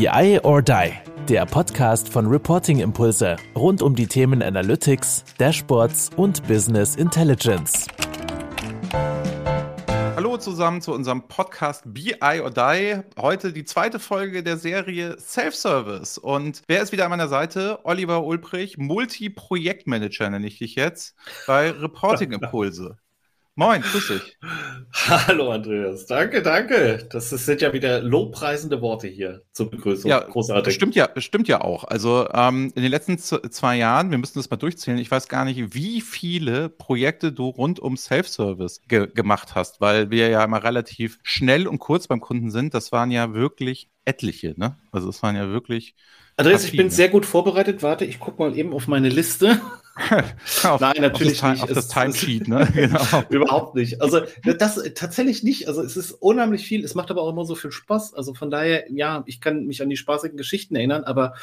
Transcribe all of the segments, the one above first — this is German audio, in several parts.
BI or Die, der Podcast von Reporting Impulse rund um die Themen Analytics, Dashboards und Business Intelligence. Hallo zusammen zu unserem Podcast BI or Die. Heute die zweite Folge der Serie Self-Service. Und wer ist wieder an meiner Seite? Oliver Ulbrich, Multi-Projektmanager nenne ich dich jetzt bei Reporting Impulse. Moin, grüß dich. Hallo Andreas, danke, danke. Das sind ja wieder lobpreisende Worte hier zur Begrüßung. Ja, großartig. Stimmt ja, stimmt ja auch. Also ähm, in den letzten zwei Jahren, wir müssen das mal durchzählen, ich weiß gar nicht, wie viele Projekte du rund um Self-Service ge gemacht hast, weil wir ja immer relativ schnell und kurz beim Kunden sind. Das waren ja wirklich etliche, ne? Also es waren ja wirklich. Andreas, ich bin sehr gut vorbereitet. Warte, ich gucke mal eben auf meine Liste. Auf, Nein, natürlich auf das, nicht. Auf das Timesheet, ne? genau. Überhaupt nicht. Also das tatsächlich nicht. Also es ist unheimlich viel. Es macht aber auch immer so viel Spaß. Also von daher, ja, ich kann mich an die spaßigen Geschichten erinnern, aber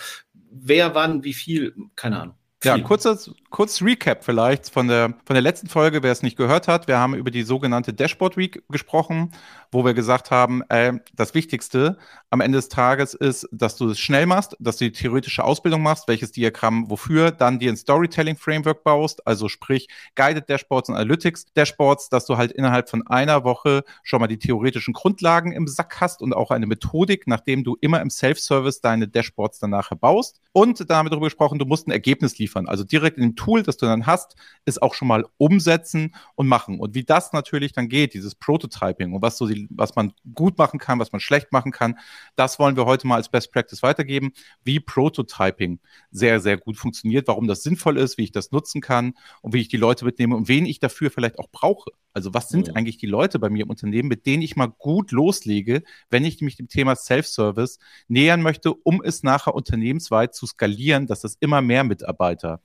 wer wann, wie viel, keine Ahnung. Ja, kurzes, kurz Recap vielleicht von der, von der letzten Folge, wer es nicht gehört hat. Wir haben über die sogenannte Dashboard Week gesprochen, wo wir gesagt haben, äh, das Wichtigste am Ende des Tages ist, dass du es schnell machst, dass du die theoretische Ausbildung machst, welches Diagramm wofür, dann dir ein Storytelling-Framework baust, also sprich Guided Dashboards und Analytics Dashboards, dass du halt innerhalb von einer Woche schon mal die theoretischen Grundlagen im Sack hast und auch eine Methodik, nachdem du immer im Self-Service deine Dashboards danach baust. Und damit darüber gesprochen, du musst ein Ergebnis liefern. Also direkt in dem Tool, das du dann hast, ist auch schon mal umsetzen und machen. Und wie das natürlich dann geht, dieses Prototyping und was so die, was man gut machen kann, was man schlecht machen kann, das wollen wir heute mal als Best Practice weitergeben, wie Prototyping sehr, sehr gut funktioniert, warum das sinnvoll ist, wie ich das nutzen kann und wie ich die Leute mitnehme und wen ich dafür vielleicht auch brauche. Also was sind mhm. eigentlich die Leute bei mir im Unternehmen, mit denen ich mal gut loslege, wenn ich mich dem Thema Self-Service nähern möchte, um es nachher unternehmensweit zu skalieren, dass das immer mehr Mitarbeiter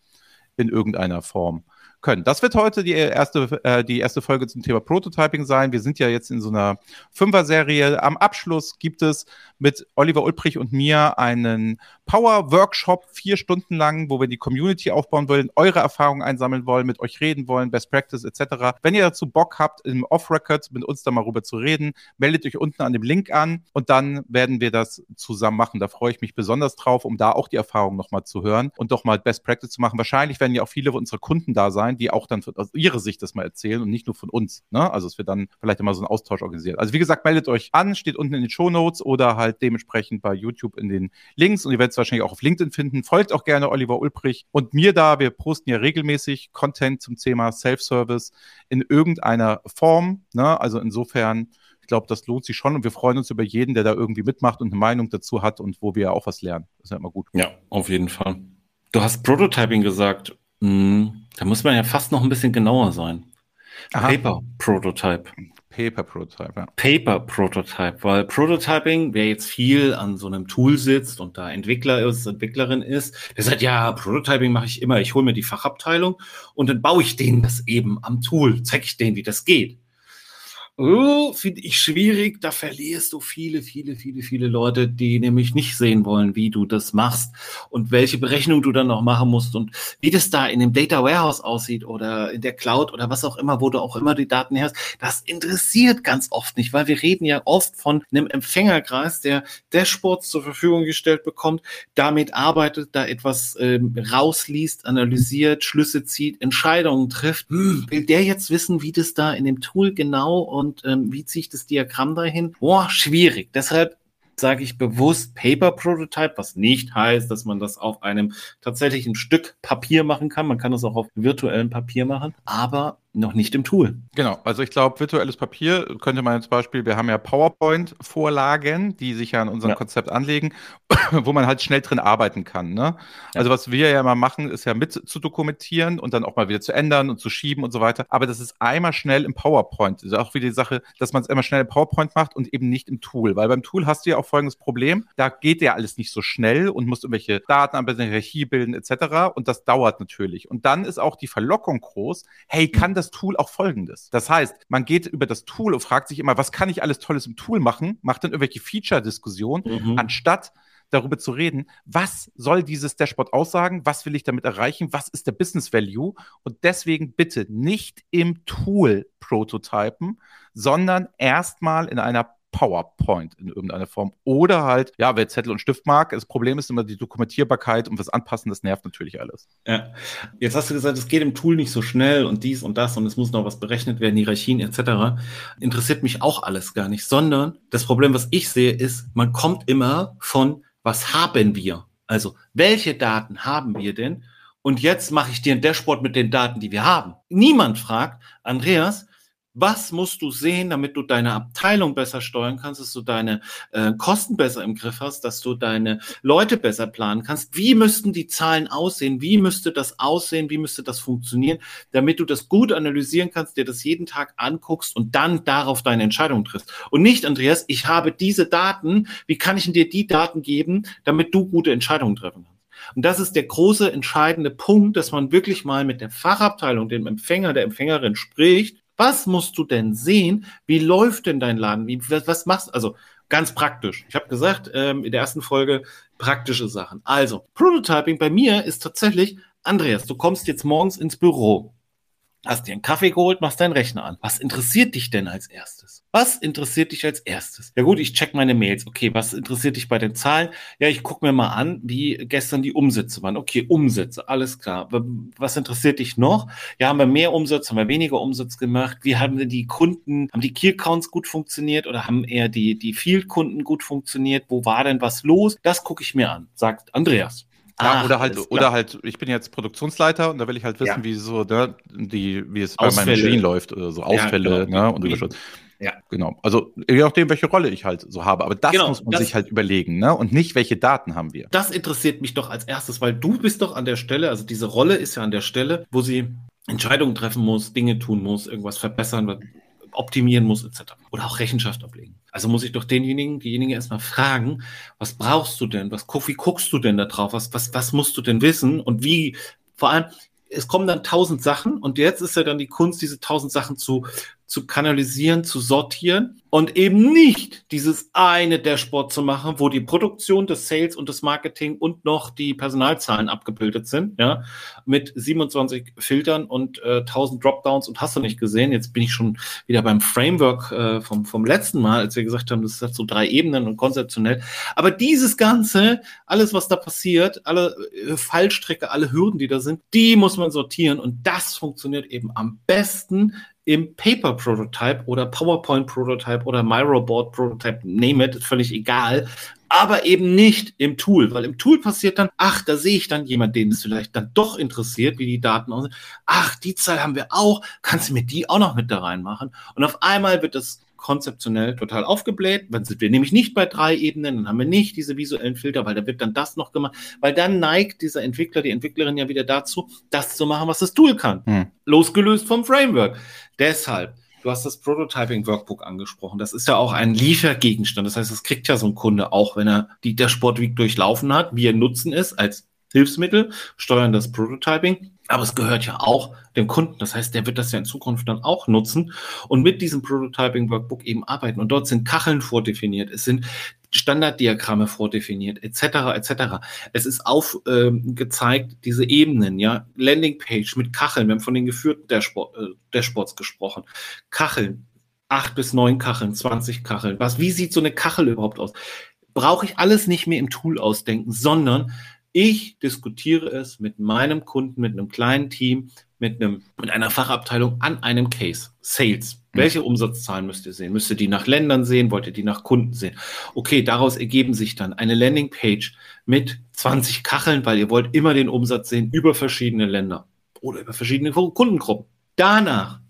in irgendeiner Form können. Das wird heute die erste, äh, die erste Folge zum Thema Prototyping sein. Wir sind ja jetzt in so einer Fünfer-Serie. Am Abschluss gibt es mit Oliver Ulbrich und mir einen Power-Workshop, vier Stunden lang, wo wir die Community aufbauen wollen, eure Erfahrungen einsammeln wollen, mit euch reden wollen, Best Practice etc. Wenn ihr dazu Bock habt, im Off-Record mit uns da mal rüber zu reden, meldet euch unten an dem Link an und dann werden wir das zusammen machen. Da freue ich mich besonders drauf, um da auch die Erfahrung nochmal zu hören und doch mal Best Practice zu machen. Wahrscheinlich werden ja auch viele unserer Kunden da sein, die auch dann aus ihrer Sicht das mal erzählen und nicht nur von uns. Ne? Also es wird dann vielleicht immer so ein Austausch organisiert. Also wie gesagt, meldet euch an, steht unten in den Show Notes oder halt dementsprechend bei YouTube in den Links und ihr werdet es wahrscheinlich auch auf LinkedIn finden. Folgt auch gerne Oliver Ulbrich und mir da. Wir posten ja regelmäßig Content zum Thema Self-Service in irgendeiner Form. Ne? Also insofern ich glaube, das lohnt sich schon und wir freuen uns über jeden, der da irgendwie mitmacht und eine Meinung dazu hat und wo wir auch was lernen. Das ist ja immer gut. Ja, auf jeden Fall. Du hast Prototyping gesagt. Mhm. Da muss man ja fast noch ein bisschen genauer sein. Aha. Paper Prototype. Paper Prototype, ja. Paper Prototype, weil Prototyping, wer jetzt viel an so einem Tool sitzt und da Entwickler ist, Entwicklerin ist, der sagt, ja, Prototyping mache ich immer, ich hole mir die Fachabteilung und dann baue ich denen das eben am Tool, zeige ich denen, wie das geht. Oh, finde ich schwierig. Da verlierst du viele, viele, viele, viele Leute, die nämlich nicht sehen wollen, wie du das machst und welche Berechnung du dann noch machen musst und wie das da in dem Data Warehouse aussieht oder in der Cloud oder was auch immer, wo du auch immer die Daten her hast. Das interessiert ganz oft nicht, weil wir reden ja oft von einem Empfängerkreis, der Dashboards zur Verfügung gestellt bekommt, damit arbeitet, da etwas ähm, rausliest, analysiert, Schlüsse zieht, Entscheidungen trifft. Hm, will der jetzt wissen, wie das da in dem Tool genau und ähm, wie ziehe ich das Diagramm dahin? Boah, schwierig. Deshalb sage ich bewusst Paper Prototype, was nicht heißt, dass man das auf einem tatsächlichen Stück Papier machen kann. Man kann das auch auf virtuellem Papier machen, aber noch nicht im Tool. Genau, also ich glaube, virtuelles Papier könnte man zum Beispiel, wir haben ja PowerPoint-Vorlagen, die sich ja an unserem ja. Konzept anlegen, wo man halt schnell drin arbeiten kann. Ne? Ja. Also was wir ja immer machen, ist ja mit zu dokumentieren und dann auch mal wieder zu ändern und zu schieben und so weiter. Aber das ist einmal schnell im PowerPoint. Das ist auch wieder die Sache, dass man es immer schnell im PowerPoint macht und eben nicht im Tool. Weil beim Tool hast du ja auch folgendes Problem, da geht ja alles nicht so schnell und musst irgendwelche Daten an Hierarchie bilden etc. Und das dauert natürlich. Und dann ist auch die Verlockung groß, hey, kann das das Tool auch folgendes. Das heißt, man geht über das Tool und fragt sich immer, was kann ich alles Tolles im Tool machen, macht dann irgendwelche Feature-Diskussionen, mhm. anstatt darüber zu reden, was soll dieses Dashboard aussagen, was will ich damit erreichen, was ist der Business Value und deswegen bitte nicht im Tool prototypen, sondern erstmal in einer PowerPoint in irgendeiner Form. Oder halt, ja, wer Zettel und Stift mag, das Problem ist immer die Dokumentierbarkeit und was anpassen, das nervt natürlich alles. Ja, jetzt hast du gesagt, es geht im Tool nicht so schnell und dies und das und es muss noch was berechnet werden, Hierarchien etc. Interessiert mich auch alles gar nicht, sondern das Problem, was ich sehe, ist, man kommt immer von, was haben wir? Also, welche Daten haben wir denn? Und jetzt mache ich dir ein Dashboard mit den Daten, die wir haben. Niemand fragt, Andreas, was musst du sehen, damit du deine Abteilung besser steuern kannst, dass du deine äh, Kosten besser im Griff hast, dass du deine Leute besser planen kannst? Wie müssten die Zahlen aussehen? Wie müsste das aussehen? Wie müsste das funktionieren, damit du das gut analysieren kannst, dir das jeden Tag anguckst und dann darauf deine Entscheidung triffst? Und nicht, Andreas, ich habe diese Daten. Wie kann ich dir die Daten geben, damit du gute Entscheidungen treffen kannst? Und das ist der große entscheidende Punkt, dass man wirklich mal mit der Fachabteilung, dem Empfänger, der Empfängerin spricht was musst du denn sehen? Wie läuft denn dein Laden? Wie, was, was machst du? Also ganz praktisch. Ich habe gesagt ähm, in der ersten Folge praktische Sachen. Also, Prototyping bei mir ist tatsächlich, Andreas, du kommst jetzt morgens ins Büro, hast dir einen Kaffee geholt, machst deinen Rechner an. Was interessiert dich denn als erstes? Was interessiert dich als erstes? Ja gut, ich check meine Mails. Okay, was interessiert dich bei den Zahlen? Ja, ich gucke mir mal an, wie gestern die Umsätze waren. Okay, Umsätze, alles klar. Was interessiert dich noch? Ja, haben wir mehr Umsatz, haben wir weniger Umsatz gemacht? Wie haben denn die Kunden, haben die Key Accounts gut funktioniert oder haben eher die, die Field-Kunden gut funktioniert? Wo war denn was los? Das gucke ich mir an, sagt Andreas. Ja, Ach, oder halt, oder halt, ich bin jetzt Produktionsleiter und da will ich halt wissen, ja. wie so, ne, die, wie es Ausfälle. bei meinem Maschinen läuft, oder so Ausfälle, ja, genau. ne, und Überschuss. Ja. Genau. Also je nachdem, welche Rolle ich halt so habe. Aber das genau, muss man das, sich halt überlegen, ne? Und nicht, welche Daten haben wir. Das interessiert mich doch als erstes, weil du bist doch an der Stelle, also diese Rolle ist ja an der Stelle, wo sie Entscheidungen treffen muss, Dinge tun muss, irgendwas verbessern, optimieren muss, etc. Oder auch Rechenschaft ablegen. Also muss ich doch denjenigen, diejenigen erstmal fragen, was brauchst du denn? Was, wie guckst du denn da drauf? Was, was, was musst du denn wissen? Und wie, vor allem, es kommen dann tausend Sachen und jetzt ist ja dann die Kunst, diese tausend Sachen zu, zu kanalisieren, zu sortieren und eben nicht dieses eine Dashboard zu machen, wo die Produktion, das Sales und das Marketing und noch die Personalzahlen abgebildet sind, ja, mit 27 Filtern und äh, 1000 Dropdowns und hast du nicht gesehen. Jetzt bin ich schon wieder beim Framework äh, vom, vom letzten Mal, als wir gesagt haben, das hat so drei Ebenen und konzeptionell. Aber dieses Ganze, alles, was da passiert, alle äh, Fallstrecke, alle Hürden, die da sind, die muss man sortieren und das funktioniert eben am besten, im Paper Prototype oder PowerPoint Prototype oder Microboard Prototype, name it, ist völlig egal, aber eben nicht im Tool, weil im Tool passiert dann, ach, da sehe ich dann jemand, den es vielleicht dann doch interessiert, wie die Daten aussehen. Ach, die Zahl haben wir auch, kannst du mir die auch noch mit da reinmachen? Und auf einmal wird das konzeptionell total aufgebläht. Dann sind wir nämlich nicht bei drei Ebenen, dann haben wir nicht diese visuellen Filter, weil da wird dann das noch gemacht, weil dann neigt dieser Entwickler, die Entwicklerin ja wieder dazu, das zu machen, was das Tool kann. Hm. Losgelöst vom Framework. Deshalb, du hast das Prototyping Workbook angesprochen. Das ist ja auch ein Liefergegenstand. Das heißt, das kriegt ja so ein Kunde auch, wenn er die, der Sportweek durchlaufen hat, wie er nutzen ist als Hilfsmittel, steuern das Prototyping. Aber es gehört ja auch dem Kunden. Das heißt, der wird das ja in Zukunft dann auch nutzen und mit diesem Prototyping Workbook eben arbeiten. Und dort sind Kacheln vordefiniert. Es sind Standarddiagramme vordefiniert, etc., etc. Es ist aufgezeigt, ähm, diese Ebenen, ja, Landingpage mit Kacheln. Wir haben von den geführten äh, Dashboards gesprochen. Kacheln, acht bis neun Kacheln, 20 Kacheln. Was, wie sieht so eine Kachel überhaupt aus? Brauche ich alles nicht mehr im Tool ausdenken, sondern ich diskutiere es mit meinem Kunden, mit einem kleinen Team, mit, einem, mit einer Fachabteilung an einem Case. Sales. Mhm. Welche Umsatzzahlen müsst ihr sehen? Müsst ihr die nach Ländern sehen? Wollt ihr die nach Kunden sehen? Okay, daraus ergeben sich dann eine Landingpage mit 20 Kacheln, weil ihr wollt immer den Umsatz sehen über verschiedene Länder oder über verschiedene Kundengruppen. Danach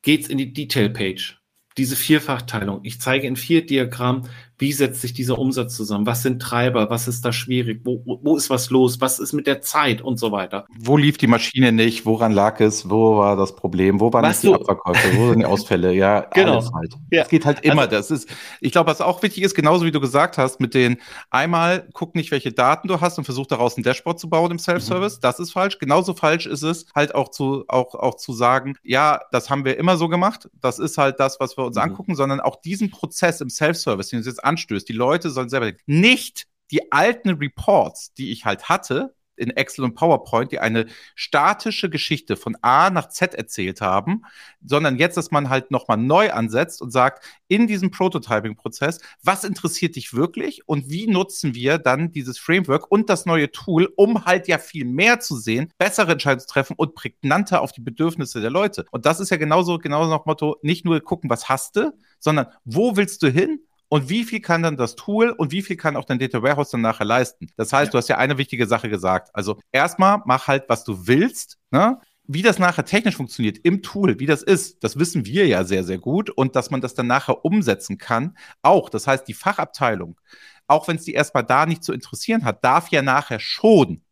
geht's in die Detail-Page. Diese Vierfachteilung. Ich zeige in vier Diagrammen, wie setzt sich dieser Umsatz zusammen? Was sind Treiber? Was ist da schwierig? Wo, wo ist was los? Was ist mit der Zeit und so weiter? Wo lief die Maschine nicht? Woran lag es? Wo war das Problem? Wo waren was die Abverkäufe? Wo sind die Ausfälle? Ja, genau. alles halt. Ja. Das geht halt immer. Also, das ist, ich glaube, was auch wichtig ist, genauso wie du gesagt hast, mit den einmal guck nicht, welche Daten du hast und versuch daraus ein Dashboard zu bauen im Self-Service. Mhm. Das ist falsch. Genauso falsch ist es halt auch zu, auch, auch zu sagen, ja, das haben wir immer so gemacht. Das ist halt das, was wir uns mhm. angucken, sondern auch diesen Prozess im Self-Service, den du jetzt anstößt. Die Leute sollen selber nicht die alten Reports, die ich halt hatte, in Excel und PowerPoint, die eine statische Geschichte von A nach Z erzählt haben, sondern jetzt, dass man halt nochmal neu ansetzt und sagt, in diesem Prototyping-Prozess, was interessiert dich wirklich und wie nutzen wir dann dieses Framework und das neue Tool, um halt ja viel mehr zu sehen, bessere Entscheidungen zu treffen und prägnanter auf die Bedürfnisse der Leute. Und das ist ja genauso, genauso nach Motto, nicht nur gucken, was hast du, sondern wo willst du hin und wie viel kann dann das Tool und wie viel kann auch dein Data Warehouse dann nachher leisten? Das heißt, ja. du hast ja eine wichtige Sache gesagt. Also erstmal mach halt, was du willst. Ne? Wie das nachher technisch funktioniert im Tool, wie das ist, das wissen wir ja sehr, sehr gut. Und dass man das dann nachher umsetzen kann, auch. Das heißt, die Fachabteilung, auch wenn es die erstmal da nicht zu interessieren hat, darf ja nachher schon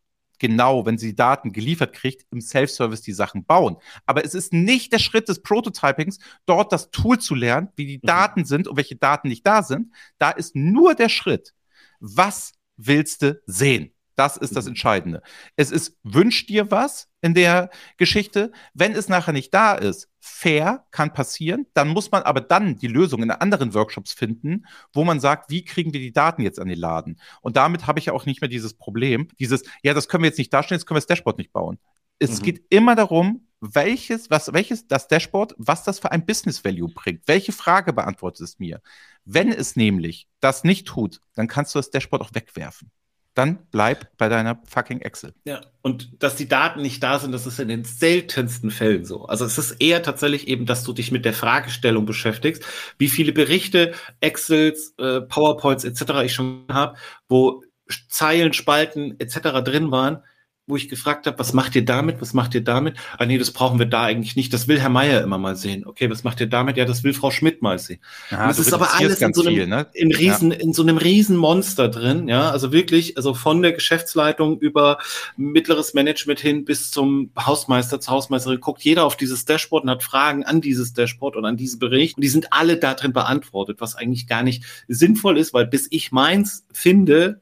genau, wenn sie Daten geliefert kriegt, im Self-Service die Sachen bauen. Aber es ist nicht der Schritt des Prototypings, dort das Tool zu lernen, wie die mhm. Daten sind und welche Daten nicht da sind. Da ist nur der Schritt, was willst du sehen? Das ist das mhm. Entscheidende. Es ist, wünsch dir was in der Geschichte. Wenn es nachher nicht da ist, fair, kann passieren. Dann muss man aber dann die Lösung in anderen Workshops finden, wo man sagt, wie kriegen wir die Daten jetzt an den Laden? Und damit habe ich ja auch nicht mehr dieses Problem, dieses, ja, das können wir jetzt nicht darstellen, jetzt können wir das Dashboard nicht bauen. Es mhm. geht immer darum, welches, was, welches, das Dashboard, was das für ein Business Value bringt. Welche Frage beantwortet es mir? Wenn es nämlich das nicht tut, dann kannst du das Dashboard auch wegwerfen dann bleib bei deiner fucking Excel. Ja, und dass die Daten nicht da sind, das ist in den seltensten Fällen so. Also es ist eher tatsächlich eben, dass du dich mit der Fragestellung beschäftigst, wie viele Berichte, Excels, äh, PowerPoints etc. ich schon habe, wo Zeilen, Spalten etc. drin waren, wo ich gefragt habe, was macht ihr damit, was macht ihr damit? Ah nee, das brauchen wir da eigentlich nicht. Das will Herr Meier immer mal sehen. Okay, was macht ihr damit? Ja, das will Frau Schmidt mal sehen. Ja, das ist aber alles in so einem, viel, ne? in, riesen, ja. in so einem riesen Monster drin. Ja, also wirklich, also von der Geschäftsleitung über mittleres Management hin bis zum Hausmeister, zur Hausmeisterin guckt jeder auf dieses Dashboard und hat Fragen an dieses Dashboard und an diesen Bericht. Und die sind alle da drin beantwortet, was eigentlich gar nicht sinnvoll ist, weil bis ich meins finde,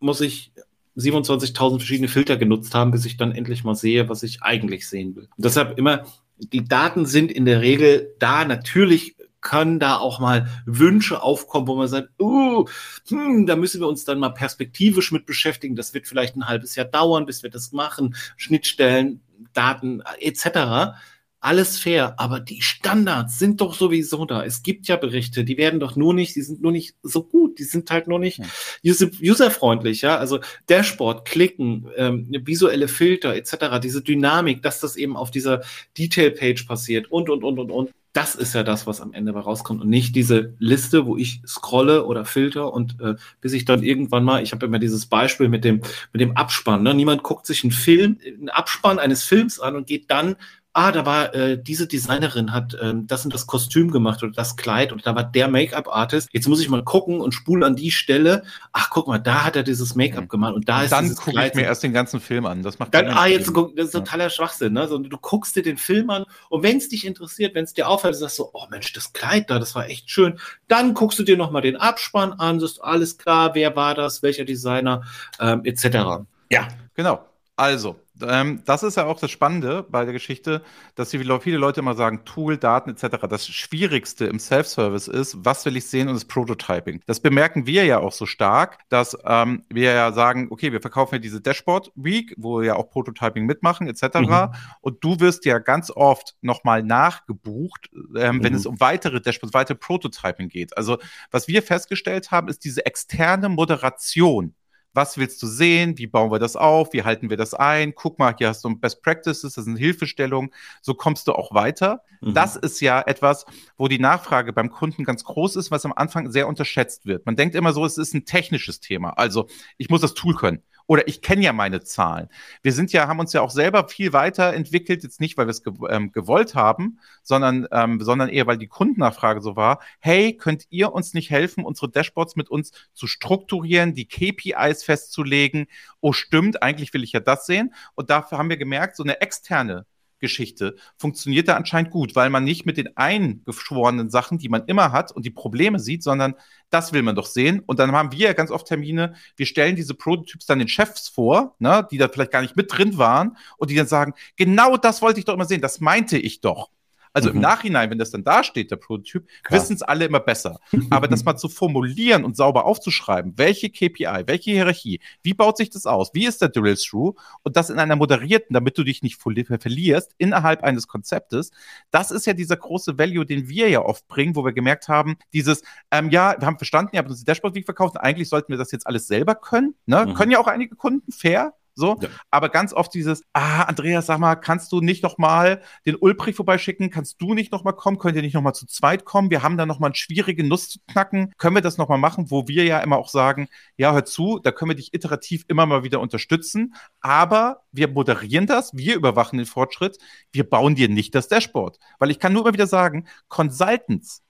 muss ich 27.000 verschiedene Filter genutzt haben, bis ich dann endlich mal sehe, was ich eigentlich sehen will. Und deshalb immer, die Daten sind in der Regel da. Natürlich können da auch mal Wünsche aufkommen, wo man sagt, uh, hm, da müssen wir uns dann mal perspektivisch mit beschäftigen. Das wird vielleicht ein halbes Jahr dauern, bis wir das machen. Schnittstellen, Daten etc alles fair, aber die Standards sind doch sowieso da. Es gibt ja Berichte, die werden doch nur nicht, die sind nur nicht so gut, die sind halt nur nicht user userfreundlich, ja. Also Dashboard, Klicken, ähm, visuelle Filter etc., diese Dynamik, dass das eben auf dieser Detail-Page passiert und und und und und. Das ist ja das, was am Ende bei rauskommt und nicht diese Liste, wo ich scrolle oder filter und äh, bis ich dann irgendwann mal, ich habe immer dieses Beispiel mit dem mit dem Abspann. Ne? Niemand guckt sich einen Film, einen Abspann eines Films an und geht dann ah, da war äh, diese Designerin hat ähm, das und das Kostüm gemacht oder das Kleid und da war der Make-up-Artist. Jetzt muss ich mal gucken und spulen an die Stelle. Ach, guck mal, da hat er dieses Make-up mhm. gemacht und da und ist dann gucke ich mir erst den ganzen Film an. Das macht dann, ah, jetzt guck, das ist totaler Schwachsinn. Ne? Also, du guckst dir den Film an und wenn es dich interessiert, wenn es dir auffällt, sagst du, oh Mensch, das Kleid da, das war echt schön. Dann guckst du dir noch mal den Abspann an, sagst alles klar, wer war das, welcher Designer ähm, etc. Ja, genau. Also, ähm, das ist ja auch das Spannende bei der Geschichte, dass viele Leute immer sagen, Tool, Daten etc. Das Schwierigste im Self-Service ist, was will ich sehen und das Prototyping. Das bemerken wir ja auch so stark, dass ähm, wir ja sagen, okay, wir verkaufen ja diese Dashboard Week, wo wir ja auch Prototyping mitmachen etc. Mhm. Und du wirst ja ganz oft nochmal nachgebucht, ähm, mhm. wenn es um weitere Dashboards, weitere Prototyping geht. Also was wir festgestellt haben, ist diese externe Moderation was willst du sehen, wie bauen wir das auf, wie halten wir das ein, guck mal, hier hast du Best Practices, das sind Hilfestellungen, so kommst du auch weiter. Mhm. Das ist ja etwas, wo die Nachfrage beim Kunden ganz groß ist, was am Anfang sehr unterschätzt wird. Man denkt immer so, es ist ein technisches Thema, also ich muss das Tool können oder ich kenne ja meine Zahlen. Wir sind ja, haben uns ja auch selber viel weiterentwickelt, jetzt nicht, weil wir es ge ähm, gewollt haben, sondern, ähm, sondern eher, weil die Kundennachfrage so war, hey, könnt ihr uns nicht helfen, unsere Dashboards mit uns zu strukturieren, die KPIs festzulegen? Oh, stimmt, eigentlich will ich ja das sehen. Und dafür haben wir gemerkt, so eine externe Geschichte funktioniert da anscheinend gut, weil man nicht mit den eingeschworenen Sachen, die man immer hat und die Probleme sieht, sondern das will man doch sehen. Und dann haben wir ja ganz oft Termine, wir stellen diese Prototyps dann den Chefs vor, ne, die da vielleicht gar nicht mit drin waren und die dann sagen, genau das wollte ich doch immer sehen, das meinte ich doch. Also mhm. im Nachhinein, wenn das dann da steht, der Prototyp, wissen es alle immer besser. Aber das mal zu formulieren und sauber aufzuschreiben, welche KPI, welche Hierarchie, wie baut sich das aus, wie ist der Drill Through und das in einer moderierten, damit du dich nicht verlierst, innerhalb eines Konzeptes, das ist ja dieser große Value, den wir ja oft bringen, wo wir gemerkt haben, dieses, ähm, ja, wir haben verstanden, ihr habt uns die Dashboard Week verkauft, eigentlich sollten wir das jetzt alles selber können. Ne? Mhm. Können ja auch einige Kunden, fair, so, ja. aber ganz oft dieses, ah, Andreas, sag mal, kannst du nicht noch mal den Ulbrich vorbeischicken? Kannst du nicht noch mal kommen? Könnt ihr nicht noch mal zu zweit kommen? Wir haben da noch mal eine schwierige Nuss zu knacken. Können wir das noch mal machen? Wo wir ja immer auch sagen, ja, hör zu, da können wir dich iterativ immer mal wieder unterstützen, aber wir moderieren das, wir überwachen den Fortschritt, wir bauen dir nicht das Dashboard. Weil ich kann nur immer wieder sagen, Consultants,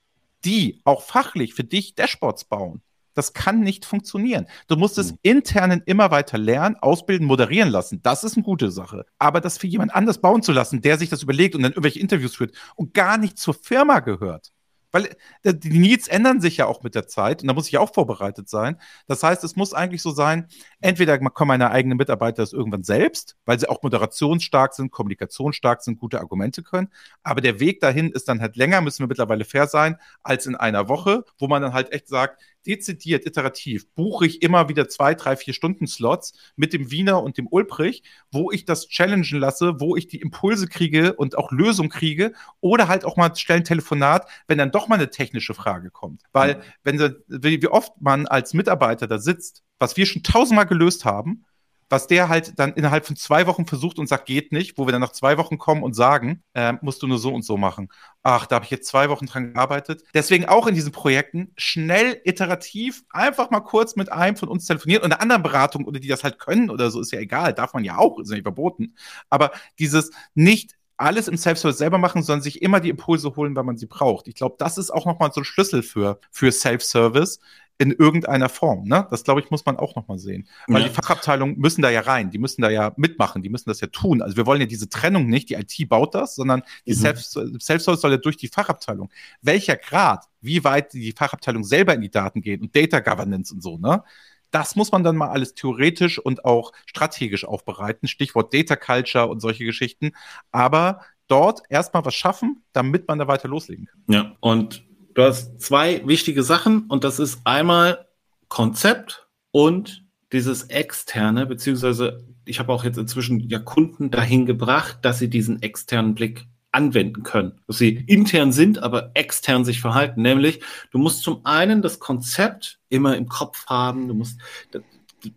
die auch fachlich für dich Dashboards bauen, das kann nicht funktionieren. Du musst es mhm. internen immer weiter lernen, ausbilden, moderieren lassen. Das ist eine gute Sache. Aber das für jemand anders bauen zu lassen, der sich das überlegt und dann irgendwelche Interviews führt und gar nicht zur Firma gehört, weil äh, die Needs ändern sich ja auch mit der Zeit und da muss ich auch vorbereitet sein. Das heißt, es muss eigentlich so sein, entweder kommen meine eigenen Mitarbeiter das irgendwann selbst, weil sie auch moderationsstark sind, kommunikationsstark sind, gute Argumente können. Aber der Weg dahin ist dann halt länger, müssen wir mittlerweile fair sein, als in einer Woche, wo man dann halt echt sagt, dezidiert, iterativ, buche ich immer wieder zwei, drei, vier Stunden Slots mit dem Wiener und dem Ulbrich, wo ich das challengen lasse, wo ich die Impulse kriege und auch Lösung kriege oder halt auch mal stellen Telefonat, wenn dann doch mal eine technische Frage kommt. Weil, wenn wie oft man als Mitarbeiter da sitzt, was wir schon tausendmal gelöst haben, was der halt dann innerhalb von zwei Wochen versucht und sagt, geht nicht, wo wir dann nach zwei Wochen kommen und sagen, äh, musst du nur so und so machen. Ach, da habe ich jetzt zwei Wochen dran gearbeitet. Deswegen auch in diesen Projekten schnell, iterativ, einfach mal kurz mit einem von uns telefonieren und einer anderen Beratung oder die das halt können oder so, ist ja egal, darf man ja auch, ist ja nicht verboten. Aber dieses nicht alles im Self-Service selber machen, sondern sich immer die Impulse holen, weil man sie braucht. Ich glaube, das ist auch nochmal so ein Schlüssel für, für Self-Service, in irgendeiner Form. Ne? Das, glaube ich, muss man auch nochmal sehen. Weil ja. die Fachabteilungen müssen da ja rein, die müssen da ja mitmachen, die müssen das ja tun. Also wir wollen ja diese Trennung nicht, die IT baut das, sondern die mhm. Self-Service soll ja durch die Fachabteilung. Welcher Grad, wie weit die Fachabteilung selber in die Daten geht und Data Governance und so, ne? Das muss man dann mal alles theoretisch und auch strategisch aufbereiten. Stichwort Data Culture und solche Geschichten. Aber dort erstmal was schaffen, damit man da weiter loslegen kann. Ja, und Du hast zwei wichtige Sachen und das ist einmal Konzept und dieses externe, beziehungsweise ich habe auch jetzt inzwischen ja Kunden dahin gebracht, dass sie diesen externen Blick anwenden können. Dass sie intern sind, aber extern sich verhalten. Nämlich, du musst zum einen das Konzept immer im Kopf haben, du musst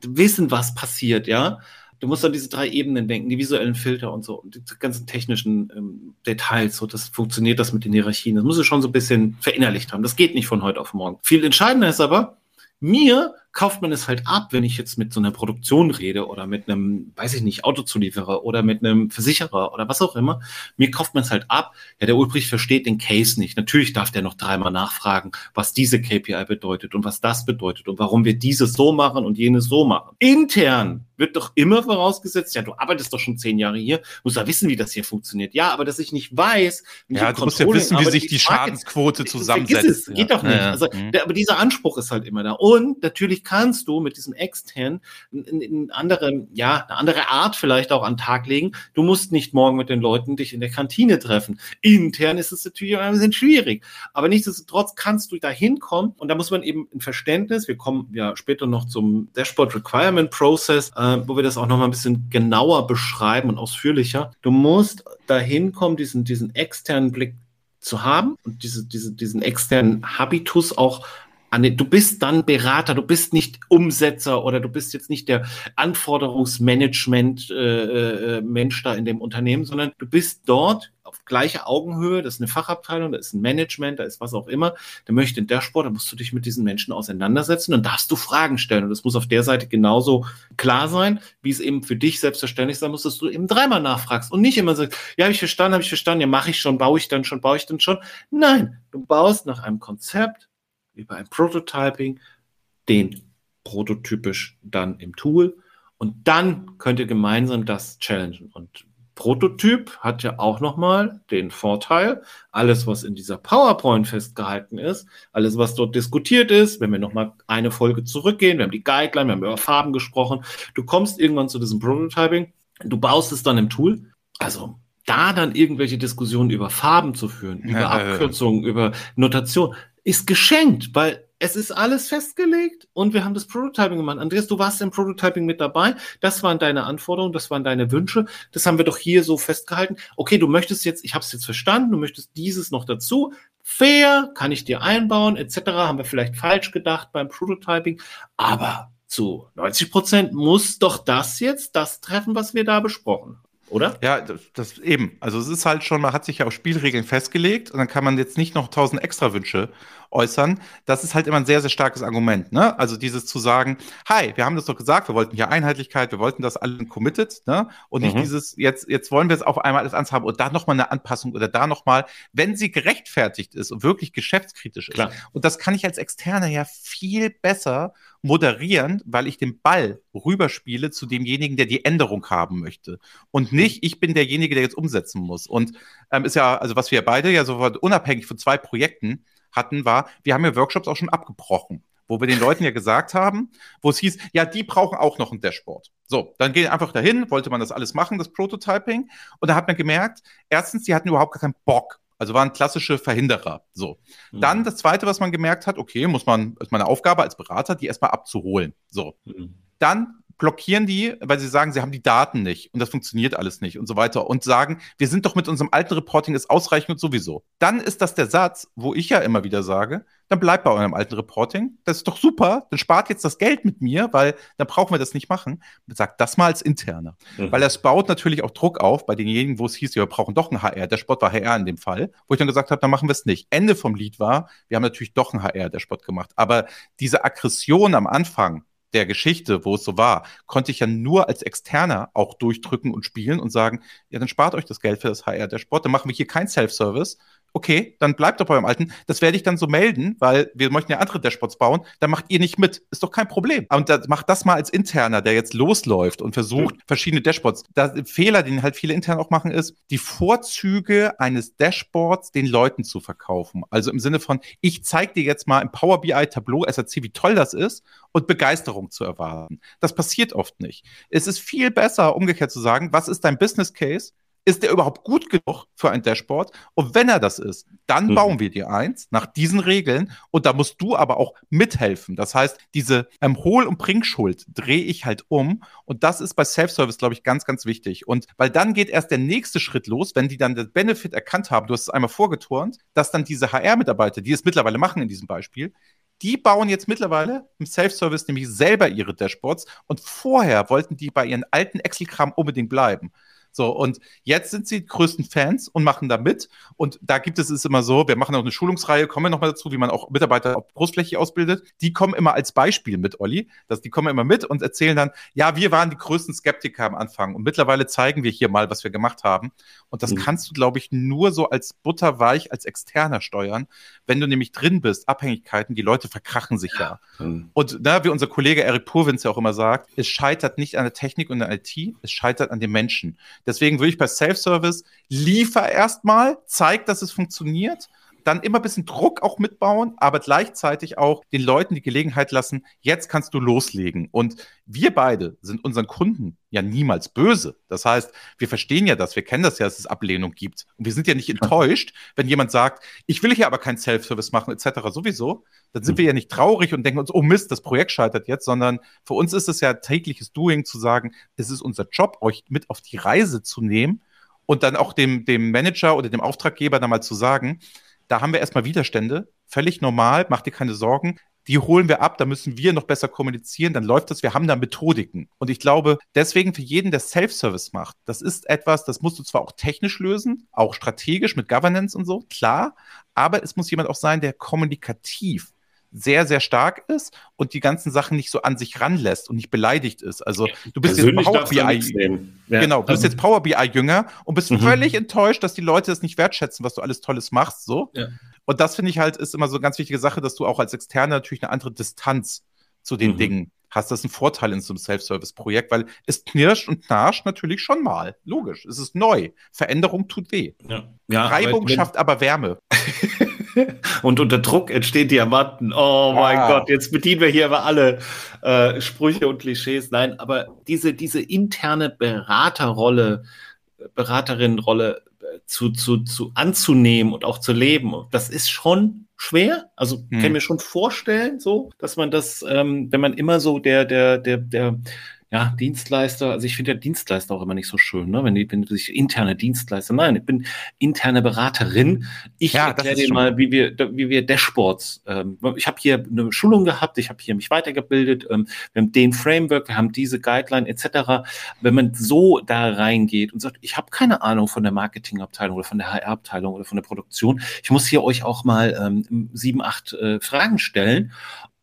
wissen, was passiert, ja du musst an diese drei Ebenen denken, die visuellen Filter und so, und die ganzen technischen ähm, Details, so das funktioniert das mit den Hierarchien. Das musst du schon so ein bisschen verinnerlicht haben. Das geht nicht von heute auf morgen. Viel entscheidender ist aber, mir kauft man es halt ab, wenn ich jetzt mit so einer Produktion rede oder mit einem, weiß ich nicht, Autozulieferer oder mit einem Versicherer oder was auch immer. Mir kauft man es halt ab. Ja, der Ulbrich versteht den Case nicht. Natürlich darf der noch dreimal nachfragen, was diese KPI bedeutet und was das bedeutet und warum wir dieses so machen und jenes so machen. Intern wird doch immer vorausgesetzt, ja, du arbeitest doch schon zehn Jahre hier, musst ja wissen, wie das hier funktioniert. Ja, aber dass ich nicht weiß, ja, du musst ja wissen, wie sich die Schadensquote zusammensetzt. Es, geht doch nicht. Also, mhm. der, aber dieser Anspruch ist halt immer da. Und natürlich natürlich kannst du mit diesem extern in, andere, ja, eine andere Art vielleicht auch an den Tag legen. Du musst nicht morgen mit den Leuten dich in der Kantine treffen. Intern ist es natürlich ein bisschen schwierig. Aber nichtsdestotrotz kannst du da hinkommen und da muss man eben ein Verständnis, wir kommen ja später noch zum Dashboard Requirement Process, äh, wo wir das auch noch mal ein bisschen genauer beschreiben und ausführlicher. Du musst da hinkommen, diesen, diesen externen Blick zu haben und diese, diese, diesen externen Habitus auch du bist dann Berater, du bist nicht Umsetzer oder du bist jetzt nicht der Anforderungsmanagement äh, äh, Mensch da in dem Unternehmen, sondern du bist dort auf gleicher Augenhöhe, das ist eine Fachabteilung, da ist ein Management, da ist was auch immer, der möchte ein Dashboard, da musst du dich mit diesen Menschen auseinandersetzen und darfst du Fragen stellen. Und das muss auf der Seite genauso klar sein, wie es eben für dich selbstverständlich sein muss, dass du eben dreimal nachfragst und nicht immer sagst, ja, habe ich verstanden, habe ich verstanden, ja, mache ich schon, baue ich dann schon, baue ich dann schon. Nein, du baust nach einem Konzept, über ein Prototyping, den prototypisch dann im Tool und dann könnt ihr gemeinsam das challengen. Und Prototyp hat ja auch nochmal den Vorteil, alles, was in dieser PowerPoint festgehalten ist, alles, was dort diskutiert ist, wenn wir nochmal eine Folge zurückgehen, wir haben die Guideline, wir haben über Farben gesprochen, du kommst irgendwann zu diesem Prototyping, du baust es dann im Tool. Also da dann irgendwelche Diskussionen über Farben zu führen, über ja, Abkürzungen, äh, über Notation, ist geschenkt, weil es ist alles festgelegt und wir haben das Prototyping gemacht. Andreas, du warst im Prototyping mit dabei. Das waren deine Anforderungen, das waren deine Wünsche. Das haben wir doch hier so festgehalten. Okay, du möchtest jetzt, ich habe es jetzt verstanden, du möchtest dieses noch dazu. Fair, kann ich dir einbauen, etc. Haben wir vielleicht falsch gedacht beim Prototyping. Aber zu 90 Prozent muss doch das jetzt das treffen, was wir da besprochen haben oder? Ja, das, das, eben. Also es ist halt schon, man hat sich ja auf Spielregeln festgelegt und dann kann man jetzt nicht noch tausend extra Wünsche äußern. Das ist halt immer ein sehr, sehr starkes Argument. Ne? Also dieses zu sagen, hi, wir haben das doch gesagt, wir wollten hier Einheitlichkeit, wir wollten das alle committed, ne? Und nicht mhm. dieses, jetzt, jetzt wollen wir es auf einmal alles anders haben und da nochmal eine Anpassung oder da nochmal, wenn sie gerechtfertigt ist und wirklich geschäftskritisch ist. Klar. Und das kann ich als Externer ja viel besser moderieren, weil ich den Ball rüberspiele zu demjenigen, der die Änderung haben möchte. Und nicht, ich bin derjenige, der jetzt umsetzen muss. Und ähm, ist ja, also was wir beide ja sofort unabhängig von zwei Projekten hatten, war, wir haben ja Workshops auch schon abgebrochen wo wir den Leuten ja gesagt haben, wo es hieß, ja, die brauchen auch noch ein Dashboard. So, dann geht einfach dahin, wollte man das alles machen, das Prototyping, und da hat man gemerkt, erstens, die hatten überhaupt gar keinen Bock. Also waren klassische Verhinderer. So. Mhm. Dann das zweite, was man gemerkt hat, okay, muss man, ist meine Aufgabe als Berater, die erstmal abzuholen. So. Mhm. Dann blockieren die, weil sie sagen, sie haben die Daten nicht und das funktioniert alles nicht und so weiter und sagen, wir sind doch mit unserem alten Reporting ist ausreichend und sowieso. Dann ist das der Satz, wo ich ja immer wieder sage, dann bleibt bei eurem alten Reporting. Das ist doch super, dann spart jetzt das Geld mit mir, weil dann brauchen wir das nicht machen. Sagt das mal als interner. Mhm. Weil das baut natürlich auch Druck auf bei denjenigen, wo es hieß, wir brauchen doch ein HR. Der Sport war HR in dem Fall, wo ich dann gesagt habe, dann machen wir es nicht. Ende vom Lied war, wir haben natürlich doch ein HR, der Sport gemacht. Aber diese Aggression am Anfang, der Geschichte, wo es so war, konnte ich ja nur als Externer auch durchdrücken und spielen und sagen, ja, dann spart euch das Geld für das HR der Sport, dann machen wir hier kein Self-Service, okay, dann bleibt doch bei eurem alten. Das werde ich dann so melden, weil wir möchten ja andere Dashboards bauen. Dann macht ihr nicht mit. Ist doch kein Problem. Und das, macht das mal als Interner, der jetzt losläuft und versucht, mhm. verschiedene Dashboards. Der Fehler, den halt viele Interne auch machen, ist, die Vorzüge eines Dashboards den Leuten zu verkaufen. Also im Sinne von, ich zeige dir jetzt mal im Power BI Tableau SRC, wie toll das ist und Begeisterung zu erwarten. Das passiert oft nicht. Es ist viel besser, umgekehrt zu sagen, was ist dein Business Case? Ist der überhaupt gut genug für ein Dashboard? Und wenn er das ist, dann mhm. bauen wir dir eins nach diesen Regeln und da musst du aber auch mithelfen. Das heißt, diese ähm, Hohl- und Bringschuld drehe ich halt um und das ist bei Self-Service, glaube ich, ganz, ganz wichtig. Und weil dann geht erst der nächste Schritt los, wenn die dann den Benefit erkannt haben, du hast es einmal vorgeturnt, dass dann diese HR-Mitarbeiter, die es mittlerweile machen in diesem Beispiel, die bauen jetzt mittlerweile im Self-Service nämlich selber ihre Dashboards und vorher wollten die bei ihren alten Excel-Kram unbedingt bleiben. So, und jetzt sind sie die größten Fans und machen da mit. Und da gibt es es immer so, wir machen auch eine Schulungsreihe, kommen wir nochmal dazu, wie man auch Mitarbeiter auf Großfläche ausbildet. Die kommen immer als Beispiel mit, Olli. Das, die kommen immer mit und erzählen dann, ja, wir waren die größten Skeptiker am Anfang. Und mittlerweile zeigen wir hier mal, was wir gemacht haben. Und das mhm. kannst du, glaube ich, nur so als butterweich, als externer steuern. Wenn du nämlich drin bist, Abhängigkeiten, die Leute verkrachen sich ja. Mhm. Und na, wie unser Kollege Eric Purwins ja auch immer sagt, es scheitert nicht an der Technik und der IT, es scheitert an den Menschen. Deswegen würde ich bei Self-Service liefer erstmal, zeig, dass es funktioniert dann immer ein bisschen Druck auch mitbauen, aber gleichzeitig auch den Leuten die Gelegenheit lassen, jetzt kannst du loslegen. Und wir beide sind unseren Kunden ja niemals böse. Das heißt, wir verstehen ja das, wir kennen das ja, dass es Ablehnung gibt. Und wir sind ja nicht enttäuscht, wenn jemand sagt, ich will hier aber kein Self-Service machen, etc. sowieso. Dann sind wir ja nicht traurig und denken uns, oh Mist, das Projekt scheitert jetzt, sondern für uns ist es ja tägliches Doing zu sagen, es ist unser Job, euch mit auf die Reise zu nehmen und dann auch dem, dem Manager oder dem Auftraggeber dann mal zu sagen, da haben wir erstmal Widerstände, völlig normal, mach dir keine Sorgen. Die holen wir ab, da müssen wir noch besser kommunizieren, dann läuft das. Wir haben da Methodiken. Und ich glaube, deswegen für jeden, der Self-Service macht, das ist etwas, das musst du zwar auch technisch lösen, auch strategisch mit Governance und so, klar, aber es muss jemand auch sein, der kommunikativ sehr, sehr stark ist und die ganzen Sachen nicht so an sich ranlässt und nicht beleidigt ist. Also du bist jetzt Power BI. Ja. Genau, du bist jetzt Power BI Jünger und bist mhm. völlig enttäuscht, dass die Leute es nicht wertschätzen, was du alles Tolles machst. So. Ja. Und das finde ich halt, ist immer so eine ganz wichtige Sache, dass du auch als Externer natürlich eine andere Distanz zu den mhm. Dingen hast. Das ist ein Vorteil in so einem Self-Service-Projekt, weil es knirscht und knarscht natürlich schon mal. Logisch, es ist neu. Veränderung tut weh. Ja. Reibung aber schafft aber Wärme. und unter Druck entstehen Diamanten. Oh mein ah. Gott, jetzt bedienen wir hier aber alle äh, Sprüche und Klischees. Nein, aber diese, diese interne Beraterrolle, Beraterinnenrolle äh, zu, zu, zu anzunehmen und auch zu leben. Das ist schon schwer. Also hm. kann mir schon vorstellen, so, dass man das, ähm, wenn man immer so der, der, der, der ja, Dienstleister, also ich finde ja Dienstleister auch immer nicht so schön, ne? wenn, die, wenn sich interne Dienstleister, nein, ich bin interne Beraterin. Ich ja, erkläre dir mal, wie wir, wie wir Dashboards, ähm, ich habe hier eine Schulung gehabt, ich habe hier mich weitergebildet, ähm, wir haben den Framework, wir haben diese Guideline etc. Wenn man so da reingeht und sagt, ich habe keine Ahnung von der Marketingabteilung oder von der HR-Abteilung oder von der Produktion, ich muss hier euch auch mal ähm, sieben, acht äh, Fragen stellen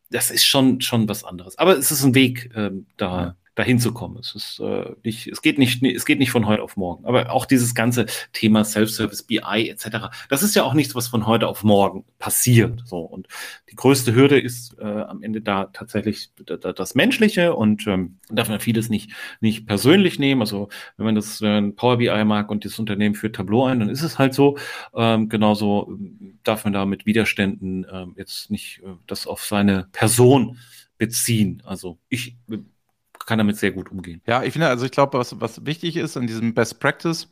das ist schon schon was anderes. Aber es ist ein Weg, ähm, da dahin zu kommen. Es ist äh, nicht, es geht nicht, es geht nicht von heute auf morgen. Aber auch dieses ganze Thema Self-Service, BI etc. Das ist ja auch nichts, was von heute auf morgen passiert. So und die größte Hürde ist äh, am Ende da tatsächlich das Menschliche und ähm, darf man vieles nicht nicht persönlich nehmen. Also wenn man das man Power BI mag und das Unternehmen führt Tableau ein, dann ist es halt so. Ähm, genauso ähm, darf man da mit Widerständen ähm, jetzt nicht äh, das auf seine Person beziehen. Also ich kann damit sehr gut umgehen. Ja, ich finde, also ich glaube, was, was wichtig ist an diesem Best Practice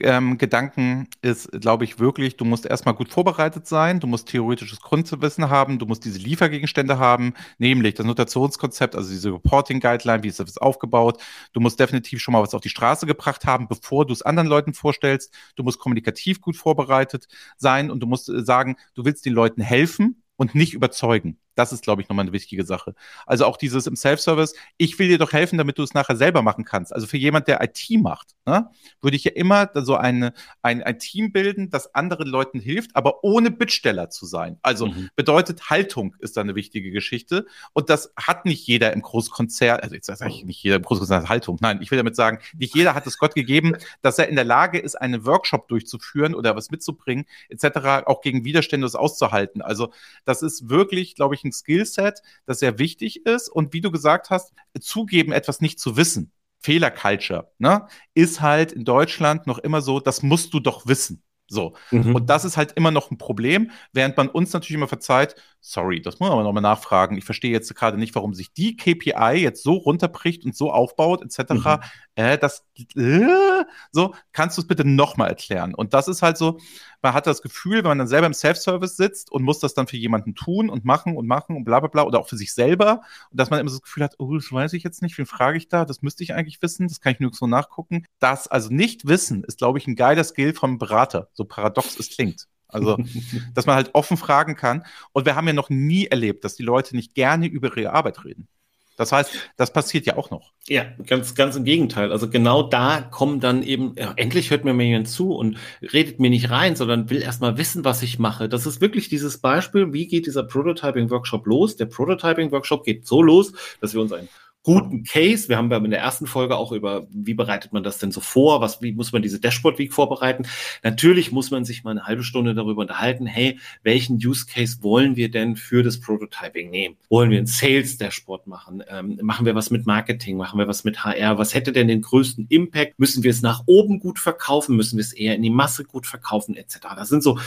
ähm, Gedanken ist, glaube ich, wirklich, du musst erstmal gut vorbereitet sein, du musst theoretisches Grundwissen haben, du musst diese Liefergegenstände haben, nämlich das Notationskonzept, also diese Reporting Guideline, wie ist das aufgebaut. Du musst definitiv schon mal was auf die Straße gebracht haben, bevor du es anderen Leuten vorstellst. Du musst kommunikativ gut vorbereitet sein und du musst äh, sagen, du willst den Leuten helfen und nicht überzeugen. Das ist, glaube ich, nochmal eine wichtige Sache. Also auch dieses im Self-Service, ich will dir doch helfen, damit du es nachher selber machen kannst. Also für jemand, der IT macht, ne, würde ich ja immer so eine, ein, ein Team bilden, das anderen Leuten hilft, aber ohne Bittsteller zu sein. Also mhm. bedeutet, Haltung ist da eine wichtige Geschichte. Und das hat nicht jeder im Großkonzern, also jetzt sage ich nicht jeder im Großkonzern hat Haltung. Nein, ich will damit sagen, nicht jeder hat es Gott gegeben, dass er in der Lage ist, einen Workshop durchzuführen oder was mitzubringen, etc., auch gegen Widerstände auszuhalten. Also das ist wirklich, glaube ich, ein Skillset, das sehr wichtig ist. Und wie du gesagt hast, zugeben, etwas nicht zu wissen. Fehlerculture, ne, ist halt in Deutschland noch immer so, das musst du doch wissen. So. Mhm. Und das ist halt immer noch ein Problem, während man uns natürlich immer verzeiht, sorry, das muss man aber nochmal nachfragen. Ich verstehe jetzt gerade nicht, warum sich die KPI jetzt so runterbricht und so aufbaut, etc. Mhm. Äh, das, äh, so, kannst du es bitte nochmal erklären? Und das ist halt so, man hat das Gefühl, wenn man dann selber im Self-Service sitzt und muss das dann für jemanden tun und machen und machen und bla bla bla oder auch für sich selber, und dass man immer so das Gefühl hat, oh, das weiß ich jetzt nicht, wen frage ich da? Das müsste ich eigentlich wissen, das kann ich nur so nachgucken. Das, also nicht wissen, ist, glaube ich, ein geiler Skill vom Berater, so paradox es klingt. Also, dass man halt offen fragen kann. Und wir haben ja noch nie erlebt, dass die Leute nicht gerne über ihre Arbeit reden. Das heißt, das passiert ja auch noch. Ja, ganz, ganz im Gegenteil. Also genau da kommen dann eben, ja, endlich hört mir mal jemand zu und redet mir nicht rein, sondern will erstmal wissen, was ich mache. Das ist wirklich dieses Beispiel, wie geht dieser Prototyping-Workshop los? Der Prototyping-Workshop geht so los, dass wir uns ein guten Case. Wir haben in der ersten Folge auch über, wie bereitet man das denn so vor? Was, wie muss man diese Dashboard Week vorbereiten? Natürlich muss man sich mal eine halbe Stunde darüber unterhalten. Hey, welchen Use Case wollen wir denn für das Prototyping nehmen? Wollen wir ein Sales Dashboard machen? Ähm, machen wir was mit Marketing? Machen wir was mit HR? Was hätte denn den größten Impact? Müssen wir es nach oben gut verkaufen? Müssen wir es eher in die Masse gut verkaufen? Etc. Das sind so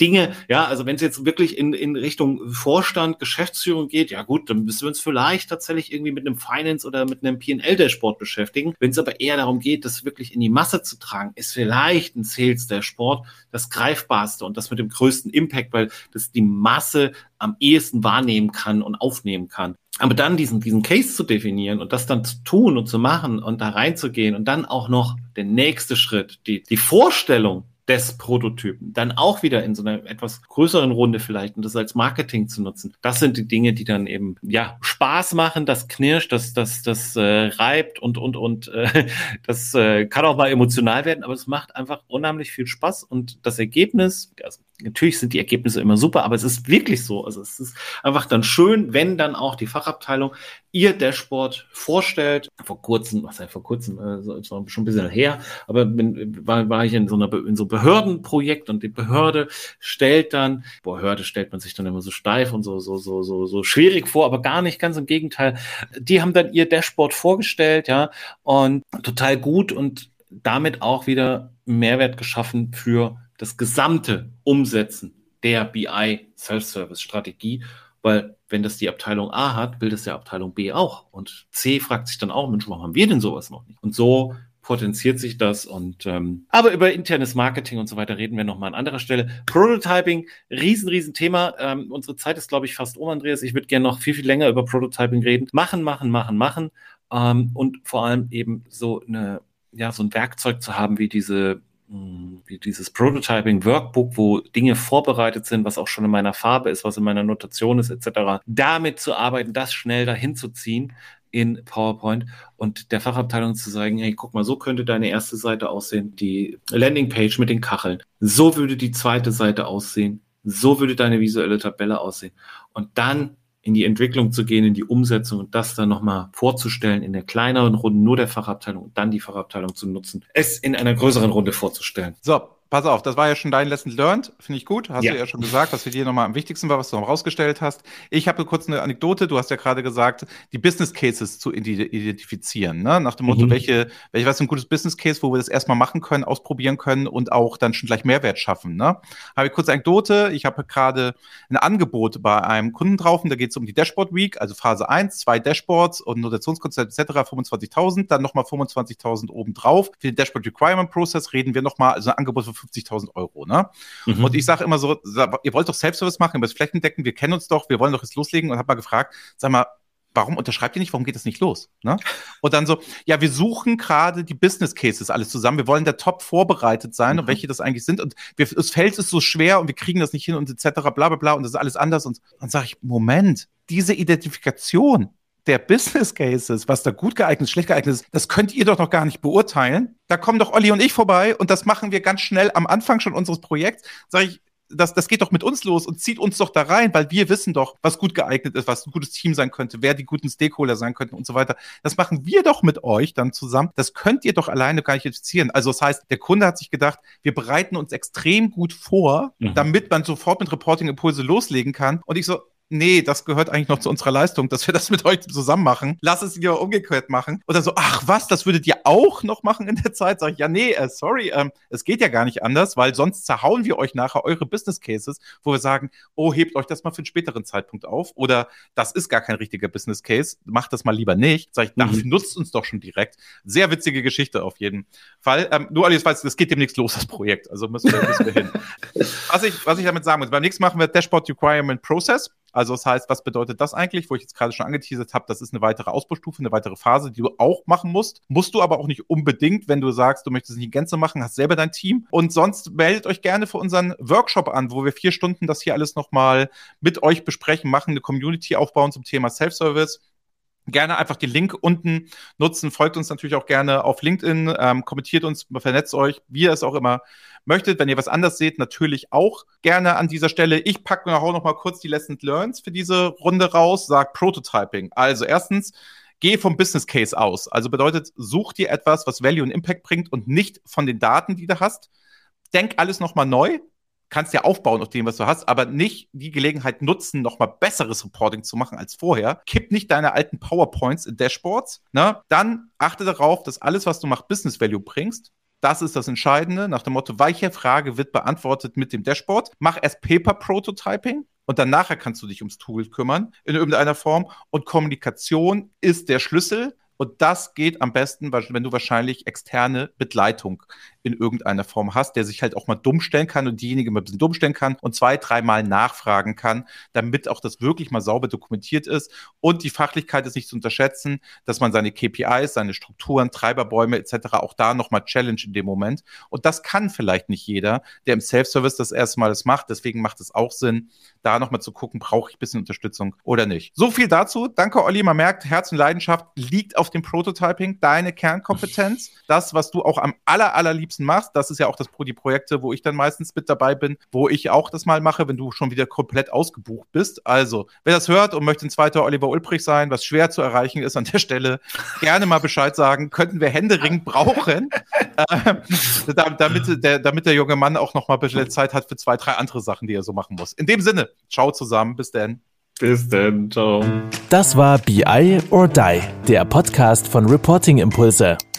Dinge, ja, also wenn es jetzt wirklich in, in Richtung Vorstand, Geschäftsführung geht, ja gut, dann müssen wir uns vielleicht tatsächlich irgendwie mit einem Finance oder mit einem PL-Dashboard beschäftigen. Wenn es aber eher darum geht, das wirklich in die Masse zu tragen, ist vielleicht ein Sales-Dashboard das greifbarste und das mit dem größten Impact, weil das die Masse am ehesten wahrnehmen kann und aufnehmen kann. Aber dann diesen, diesen Case zu definieren und das dann zu tun und zu machen und da reinzugehen und dann auch noch der nächste Schritt, die, die Vorstellung des Prototypen. Dann auch wieder in so einer etwas größeren Runde vielleicht und das als Marketing zu nutzen. Das sind die Dinge, die dann eben ja Spaß machen, das knirscht, das das das äh, reibt und und und äh, das äh, kann auch mal emotional werden, aber es macht einfach unheimlich viel Spaß und das Ergebnis, also natürlich sind die Ergebnisse immer super, aber es ist wirklich so. Also es ist einfach dann schön, wenn dann auch die Fachabteilung ihr Dashboard vorstellt. Vor kurzem, was heißt vor kurzem, äh, schon ein bisschen her, aber bin, war, war ich in so einer in so Behördenprojekt und die Behörde stellt dann, Behörde stellt man sich dann immer so steif und so so so so so schwierig vor, aber gar nicht, ganz im Gegenteil. Die haben dann ihr Dashboard vorgestellt, ja, und total gut und damit auch wieder Mehrwert geschaffen für das gesamte Umsetzen der BI Self-Service Strategie, weil wenn das die Abteilung A hat, will das der Abteilung B auch. Und C fragt sich dann auch, Mensch, warum haben wir denn sowas noch nicht? Und so potenziert sich das und ähm, aber über internes Marketing und so weiter reden wir nochmal an anderer Stelle. Prototyping, riesen, riesen Thema. Ähm, unsere Zeit ist, glaube ich, fast um, Andreas. Ich würde gerne noch viel, viel länger über Prototyping reden. Machen, machen, machen, machen. Ähm, und vor allem eben so eine, ja, so ein Werkzeug zu haben wie diese wie dieses Prototyping Workbook, wo Dinge vorbereitet sind, was auch schon in meiner Farbe ist, was in meiner Notation ist, etc. Damit zu arbeiten, das schnell dahin zu ziehen in PowerPoint und der Fachabteilung zu sagen, hey, guck mal, so könnte deine erste Seite aussehen, die Landingpage mit den Kacheln. So würde die zweite Seite aussehen. So würde deine visuelle Tabelle aussehen. Und dann in die Entwicklung zu gehen, in die Umsetzung und das dann nochmal vorzustellen in der kleineren Runde nur der Fachabteilung und dann die Fachabteilung zu nutzen, es in einer größeren Runde vorzustellen. So, pass auf, das war ja schon dein Lesson learned, finde ich gut. Hast ja. du ja schon gesagt, was für dir nochmal am wichtigsten war, was du noch rausgestellt hast. Ich habe kurz eine Anekdote. Du hast ja gerade gesagt, die Business Cases zu identifizieren, ne? nach dem Motto, mhm. welche, welche, was ist ein gutes Business Case, wo wir das erstmal machen können, ausprobieren können und auch dann schon gleich Mehrwert schaffen. Ne? Habe ich kurz eine Anekdote. Ich habe gerade ein Angebot bei einem Kunden drauf und da geht es um die Dashboard Week, also Phase 1, zwei Dashboards und Notationskonzept etc. 25.000, dann nochmal 25.000 obendrauf. Für den Dashboard Requirement Process reden wir nochmal, also ein Angebot für 50.000 Euro. Ne? Mhm. Und ich sage immer so, ihr wollt doch Self-Service machen, ihr müsst flächendecken, wir kennen uns doch, wir wollen doch jetzt loslegen und habe mal gefragt, sag mal, warum unterschreibt ihr nicht, warum geht das nicht los? Ne? Und dann so, ja, wir suchen gerade die Business Cases alles zusammen, wir wollen da top vorbereitet sein mhm. und welche das eigentlich sind und wir, das Feld ist so schwer und wir kriegen das nicht hin und etc. bla bla bla und das ist alles anders und dann sage ich, Moment, diese Identifikation, der Business Cases, was da gut geeignet ist, schlecht geeignet ist, das könnt ihr doch noch gar nicht beurteilen. Da kommen doch Olli und ich vorbei und das machen wir ganz schnell am Anfang schon unseres Projekts. Sag ich, das, das geht doch mit uns los und zieht uns doch da rein, weil wir wissen doch, was gut geeignet ist, was ein gutes Team sein könnte, wer die guten Stakeholder sein könnten und so weiter. Das machen wir doch mit euch dann zusammen. Das könnt ihr doch alleine gar nicht identifizieren. Also das heißt, der Kunde hat sich gedacht, wir bereiten uns extrem gut vor, mhm. damit man sofort mit Reporting-Impulse loslegen kann. Und ich so, nee, das gehört eigentlich noch zu unserer Leistung, dass wir das mit euch zusammen machen. Lass es wieder umgekehrt machen. Oder so, ach was, das würdet ihr auch noch machen in der Zeit? Sag ich, ja, nee, äh, sorry, ähm, es geht ja gar nicht anders, weil sonst zerhauen wir euch nachher eure Business Cases, wo wir sagen, oh, hebt euch das mal für einen späteren Zeitpunkt auf. Oder das ist gar kein richtiger Business Case, macht das mal lieber nicht. Sag ich, mhm. nutzt uns doch schon direkt. Sehr witzige Geschichte auf jeden Fall. Ähm, nur alles, weiß, das geht demnächst los, das Projekt. Also müssen wir, müssen wir hin. Was ich, was ich damit sagen muss, beim nächsten machen wir Dashboard Requirement Process. Also das heißt, was bedeutet das eigentlich? Wo ich jetzt gerade schon angeteasert habe, das ist eine weitere Ausbaustufe, eine weitere Phase, die du auch machen musst. Musst du aber auch nicht unbedingt, wenn du sagst, du möchtest es nicht in Gänze machen, hast selber dein Team. Und sonst meldet euch gerne für unseren Workshop an, wo wir vier Stunden das hier alles nochmal mit euch besprechen, machen, eine Community aufbauen zum Thema Self-Service gerne einfach den Link unten nutzen. Folgt uns natürlich auch gerne auf LinkedIn, ähm, kommentiert uns, vernetzt euch, wie ihr es auch immer möchtet. Wenn ihr was anders seht, natürlich auch gerne an dieser Stelle. Ich packe auch noch mal kurz die Lessons Learned für diese Runde raus, sagt Prototyping. Also erstens, geh vom Business Case aus. Also bedeutet, such dir etwas, was Value und Impact bringt und nicht von den Daten, die du hast. Denk alles nochmal neu kannst ja aufbauen auf dem, was du hast, aber nicht die Gelegenheit nutzen, nochmal besseres Reporting zu machen als vorher. Kipp nicht deine alten PowerPoints in Dashboards. Ne? Dann achte darauf, dass alles, was du machst, Business Value bringst. Das ist das Entscheidende. Nach dem Motto, welche Frage wird beantwortet mit dem Dashboard? Mach erst Paper Prototyping und dann nachher kannst du dich ums Tool kümmern in irgendeiner Form. Und Kommunikation ist der Schlüssel. Und das geht am besten, wenn du wahrscheinlich externe Begleitung in irgendeiner Form hast, der sich halt auch mal dumm stellen kann und diejenigen mal ein bisschen dumm stellen kann und zwei, dreimal nachfragen kann, damit auch das wirklich mal sauber dokumentiert ist. Und die Fachlichkeit ist nicht zu unterschätzen, dass man seine KPIs, seine Strukturen, Treiberbäume etc. auch da nochmal challenge in dem Moment. Und das kann vielleicht nicht jeder, der im Self-Service das erste Mal das macht. Deswegen macht es auch Sinn, da nochmal zu gucken, brauche ich ein bisschen Unterstützung oder nicht. So viel dazu. Danke, Olli. Man merkt, Herz und Leidenschaft liegt auf dem Prototyping, deine Kernkompetenz, das, was du auch am aller, allerliebsten liebsten machst. Das ist ja auch das, die Projekte, wo ich dann meistens mit dabei bin, wo ich auch das mal mache, wenn du schon wieder komplett ausgebucht bist. Also, wer das hört und möchte ein zweiter Oliver Ulbrich sein, was schwer zu erreichen ist an der Stelle, gerne mal Bescheid sagen. Könnten wir Händering brauchen, äh, damit, der, damit der junge Mann auch noch mal ein bisschen Zeit hat für zwei, drei andere Sachen, die er so machen muss. In dem Sinne, ciao zusammen, bis dann. Bis dann, ciao. Das war BI or Die, der Podcast von Reporting Impulse.